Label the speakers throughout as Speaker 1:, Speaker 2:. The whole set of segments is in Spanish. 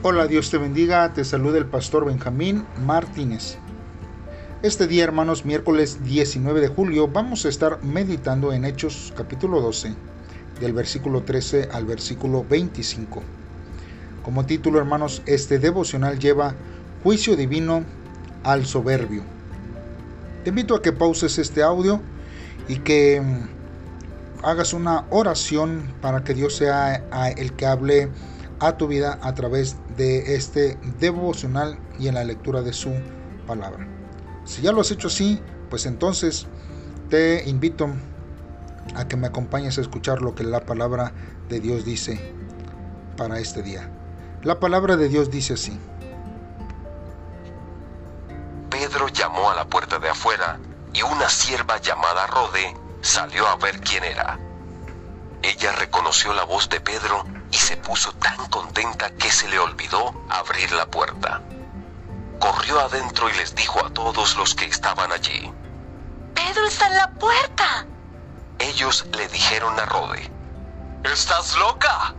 Speaker 1: Hola, Dios te bendiga, te saluda el pastor Benjamín Martínez. Este día, hermanos, miércoles 19 de julio, vamos a estar meditando en Hechos capítulo 12, del versículo 13 al versículo 25. Como título, hermanos, este devocional lleva Juicio Divino al Soberbio. Te invito a que pauses este audio y que mm, hagas una oración para que Dios sea el que hable a tu vida a través de este devocional y en la lectura de su palabra. Si ya lo has hecho así, pues entonces te invito a que me acompañes a escuchar lo que la palabra de Dios dice para este día. La palabra de Dios dice así.
Speaker 2: Pedro llamó a la puerta de afuera y una sierva llamada Rode salió a ver quién era. Ella reconoció la voz de Pedro y se puso tan contenta que se le olvidó abrir la puerta. Corrió adentro y les dijo a todos los que estaban allí.
Speaker 3: Pedro está en la puerta.
Speaker 2: Ellos le dijeron a Rode, ¿Estás loca?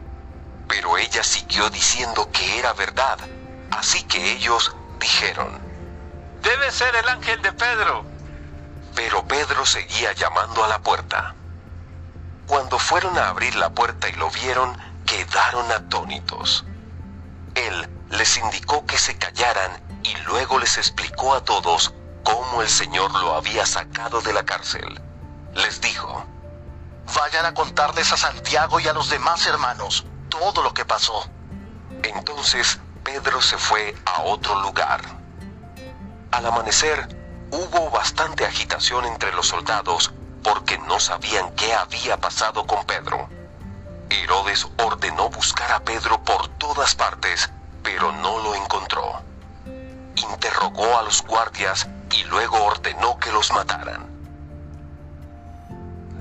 Speaker 2: Pero ella siguió diciendo que era verdad, así que ellos dijeron,
Speaker 4: Debe ser el ángel de Pedro.
Speaker 2: Pero Pedro seguía llamando a la puerta. Cuando fueron a abrir la puerta y lo vieron, quedaron atónitos. Él les indicó que se callaran y luego les explicó a todos cómo el Señor lo había sacado de la cárcel. Les dijo,
Speaker 5: Vayan a contarles a Santiago y a los demás hermanos todo lo que pasó.
Speaker 2: Entonces Pedro se fue a otro lugar. Al amanecer hubo bastante agitación entre los soldados porque no sabían qué había pasado con Pedro. Herodes ordenó buscar a Pedro por todas partes, pero no lo encontró. Interrogó a los guardias y luego ordenó que los mataran.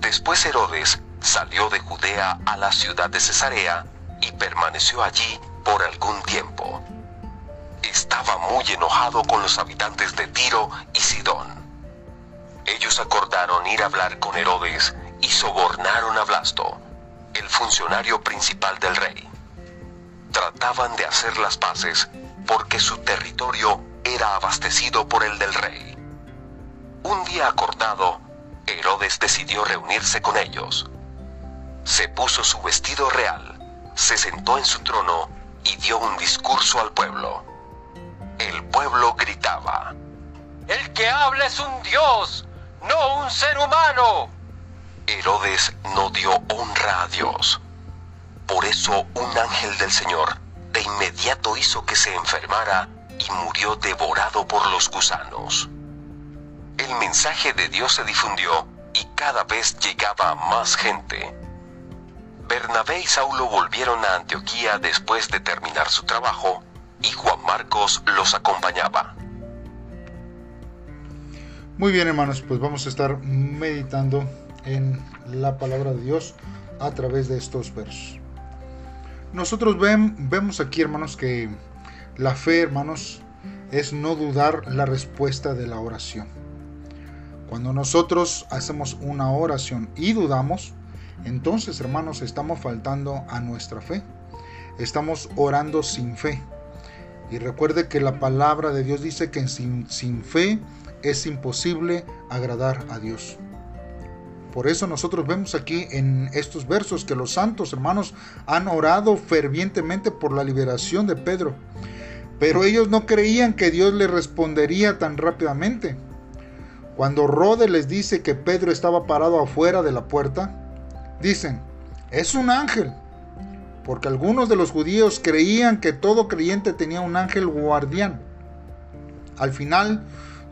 Speaker 2: Después Herodes salió de Judea a la ciudad de Cesarea y permaneció allí por algún tiempo. Estaba muy enojado con los habitantes de Tiro y Sidón. Ellos acordaron ir a hablar con Herodes y sobornaron a Blasto el funcionario principal del rey. Trataban de hacer las paces porque su territorio era abastecido por el del rey. Un día acordado, Herodes decidió reunirse con ellos. Se puso su vestido real, se sentó en su trono y dio un discurso al pueblo. El pueblo gritaba,
Speaker 4: El que habla es un dios, no un ser humano.
Speaker 2: Herodes no dio honra a Dios. Por eso un ángel del Señor de inmediato hizo que se enfermara y murió devorado por los gusanos. El mensaje de Dios se difundió y cada vez llegaba más gente. Bernabé y Saulo volvieron a Antioquía después de terminar su trabajo y Juan Marcos los acompañaba.
Speaker 1: Muy bien hermanos, pues vamos a estar meditando en la palabra de Dios a través de estos versos. Nosotros vemos aquí, hermanos, que la fe, hermanos, es no dudar la respuesta de la oración. Cuando nosotros hacemos una oración y dudamos, entonces, hermanos, estamos faltando a nuestra fe. Estamos orando sin fe. Y recuerde que la palabra de Dios dice que sin, sin fe es imposible agradar a Dios. Por eso nosotros vemos aquí en estos versos que los santos hermanos han orado fervientemente por la liberación de Pedro. Pero ellos no creían que Dios le respondería tan rápidamente. Cuando Rode les dice que Pedro estaba parado afuera de la puerta, dicen, es un ángel. Porque algunos de los judíos creían que todo creyente tenía un ángel guardián. Al final,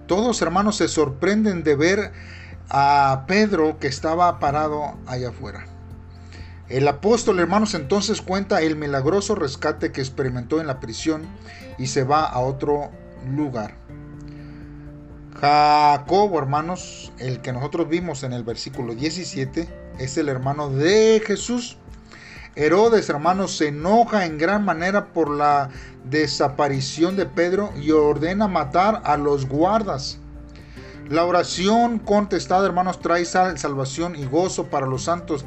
Speaker 1: todos hermanos se sorprenden de ver a Pedro que estaba parado allá afuera. El apóstol, hermanos, entonces cuenta el milagroso rescate que experimentó en la prisión y se va a otro lugar. Jacobo, hermanos, el que nosotros vimos en el versículo 17, es el hermano de Jesús. Herodes, hermanos, se enoja en gran manera por la desaparición de Pedro y ordena matar a los guardas. La oración contestada, hermanos, trae salvación y gozo para los santos,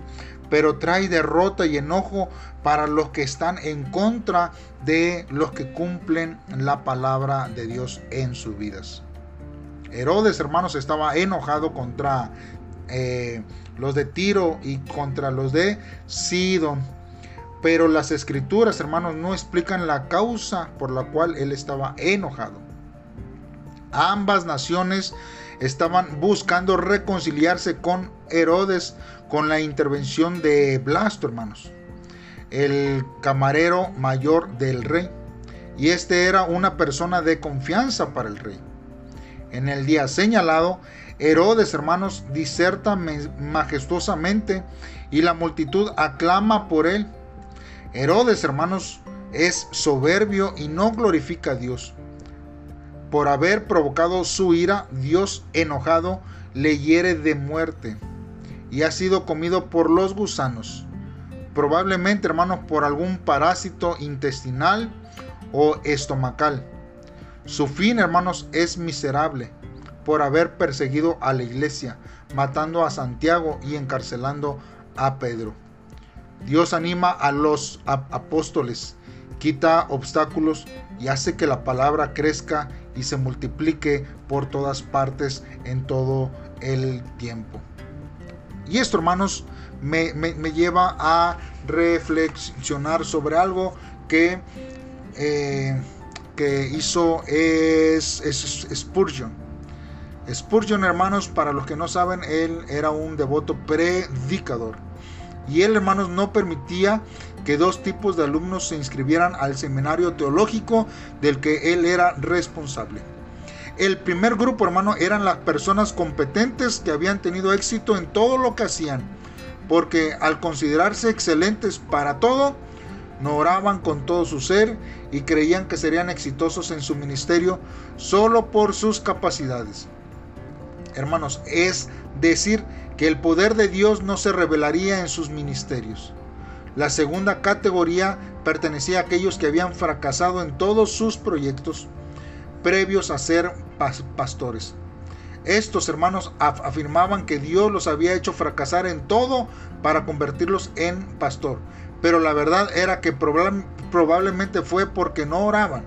Speaker 1: pero trae derrota y enojo para los que están en contra de los que cumplen la palabra de Dios en sus vidas. Herodes, hermanos, estaba enojado contra eh, los de Tiro y contra los de Sidon. Pero las escrituras, hermanos, no explican la causa por la cual él estaba enojado. Ambas naciones estaban buscando reconciliarse con Herodes con la intervención de Blasto, hermanos, el camarero mayor del rey. Y este era una persona de confianza para el rey. En el día señalado, Herodes, hermanos, diserta majestuosamente y la multitud aclama por él. Herodes, hermanos, es soberbio y no glorifica a Dios. Por haber provocado su ira, Dios enojado le hiere de muerte y ha sido comido por los gusanos. Probablemente, hermanos, por algún parásito intestinal o estomacal. Su fin, hermanos, es miserable por haber perseguido a la iglesia, matando a Santiago y encarcelando a Pedro. Dios anima a los apóstoles, quita obstáculos y hace que la palabra crezca y se multiplique por todas partes en todo el tiempo. Y esto, hermanos, me, lleva a reflexionar sobre algo que, eh, que hizo es, Spurgeon. Spurgeon, hermanos, para los que no saben, él era un devoto predicador. Y él, hermanos, no permitía que dos tipos de alumnos se inscribieran al seminario teológico del que él era responsable. El primer grupo, hermano, eran las personas competentes que habían tenido éxito en todo lo que hacían, porque al considerarse excelentes para todo, no oraban con todo su ser y creían que serían exitosos en su ministerio solo por sus capacidades. Hermanos, es decir, que el poder de Dios no se revelaría en sus ministerios. La segunda categoría pertenecía a aquellos que habían fracasado en todos sus proyectos previos a ser pastores. Estos hermanos afirmaban que Dios los había hecho fracasar en todo para convertirlos en pastor. Pero la verdad era que probablemente fue porque no oraban.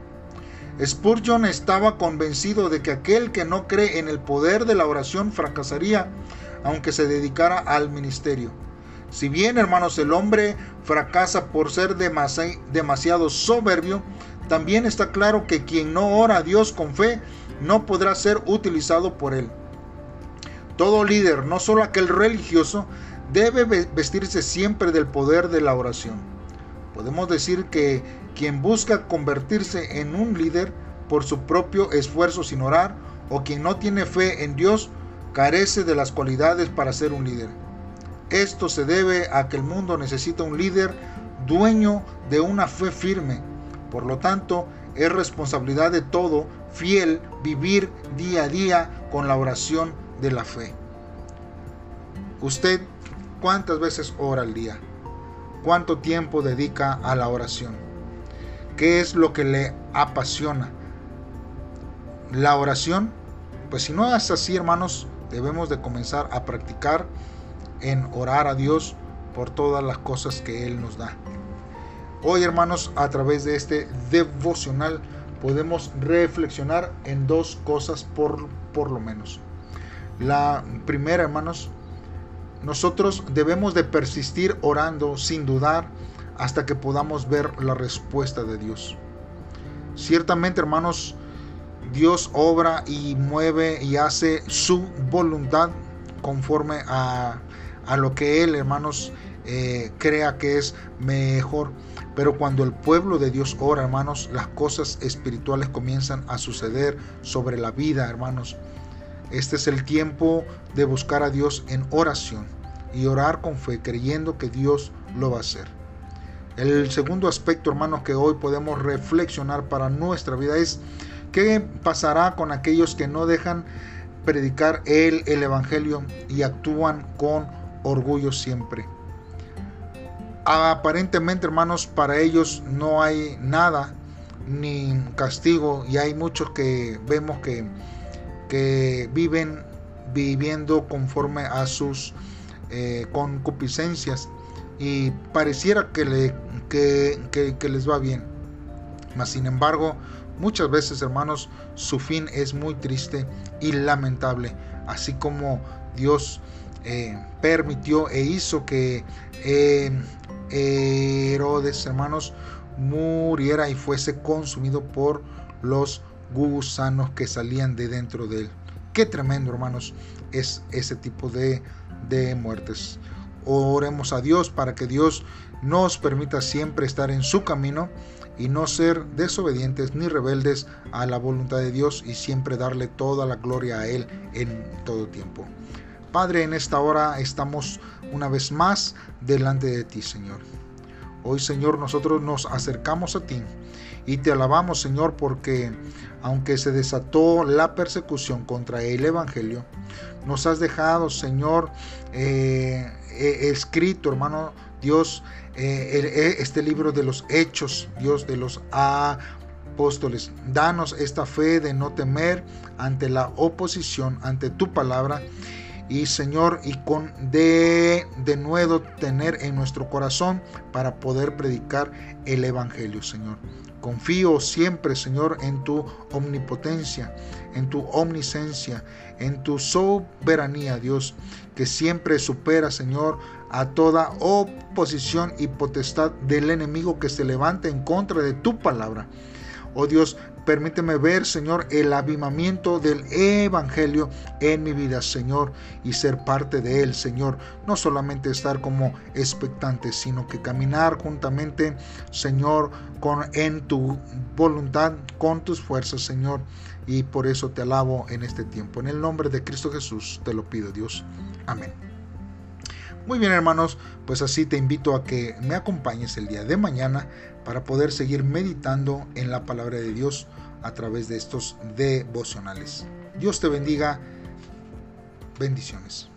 Speaker 1: Spurgeon estaba convencido de que aquel que no cree en el poder de la oración fracasaría aunque se dedicara al ministerio. Si bien, hermanos, el hombre fracasa por ser demasiado soberbio, también está claro que quien no ora a Dios con fe no podrá ser utilizado por él. Todo líder, no solo aquel religioso, debe vestirse siempre del poder de la oración. Podemos decir que quien busca convertirse en un líder por su propio esfuerzo sin orar, o quien no tiene fe en Dios, carece de las cualidades para ser un líder. Esto se debe a que el mundo necesita un líder dueño de una fe firme. Por lo tanto, es responsabilidad de todo fiel vivir día a día con la oración de la fe. Usted, ¿cuántas veces ora al día? ¿Cuánto tiempo dedica a la oración? ¿Qué es lo que le apasiona? ¿La oración? Pues si no es así, hermanos, debemos de comenzar a practicar en orar a Dios por todas las cosas que Él nos da. Hoy, hermanos, a través de este devocional podemos reflexionar en dos cosas por, por lo menos. La primera, hermanos, nosotros debemos de persistir orando sin dudar hasta que podamos ver la respuesta de Dios. Ciertamente, hermanos, Dios obra y mueve y hace su voluntad conforme a, lo que Él, hermanos, eh, crea que es mejor. Pero cuando el pueblo de Dios ora, hermanos, las cosas espirituales comienzan a suceder sobre la vida, hermanos. Este es el tiempo de buscar a Dios en oración y orar con fe, creyendo que Dios lo va a hacer. El segundo aspecto, hermanos, que hoy podemos reflexionar para nuestra vida es ¿Qué pasará con aquellos que no dejan predicar el, el Evangelio y actúan con orgullo siempre? Aparentemente, hermanos, para ellos no hay nada ni castigo y hay muchos que vemos que, que viven viviendo conforme a sus eh, concupiscencias y pareciera que, le, que, que les va bien. Mas sin embargo, muchas veces, hermanos, su fin es muy triste y lamentable, así como Dios eh, permitió e hizo que eh, Herodes, hermanos, muriera y fuese consumido por los gusanos que salían de dentro de él. Qué tremendo, hermanos, es ese tipo de, de muertes. Oremos a Dios para que Dios nos permita siempre estar en su camino y no ser desobedientes ni rebeldes a la voluntad de Dios y siempre darle toda la gloria a Él en todo tiempo. Padre, en esta hora estamos una vez más delante de ti, Señor. Hoy, Señor, nosotros nos acercamos a ti y te alabamos, Señor, porque aunque se desató la persecución contra el Evangelio, nos has dejado, Señor, eh, eh, escrito, hermano Dios, eh, este libro de los hechos, Dios de los apóstoles. Danos esta fe de no temer ante la oposición, ante tu palabra y Señor, y con de, de nuevo tener en nuestro corazón para poder predicar el Evangelio, Señor. Confío siempre, Señor, en tu omnipotencia, en tu omnisencia, en tu soberanía, Dios, que siempre supera, Señor, a toda oposición y potestad del enemigo que se levante en contra de tu palabra. Oh Dios, Permíteme ver, Señor, el avivamiento del Evangelio en mi vida, Señor, y ser parte de él, Señor. No solamente estar como expectante, sino que caminar juntamente, Señor, con, en tu voluntad, con tus fuerzas, Señor. Y por eso te alabo en este tiempo. En el nombre de Cristo Jesús te lo pido, Dios. Amén. Muy bien hermanos, pues así te invito a que me acompañes el día de mañana para poder seguir meditando en la palabra de Dios a través de estos devocionales. Dios te bendiga. Bendiciones.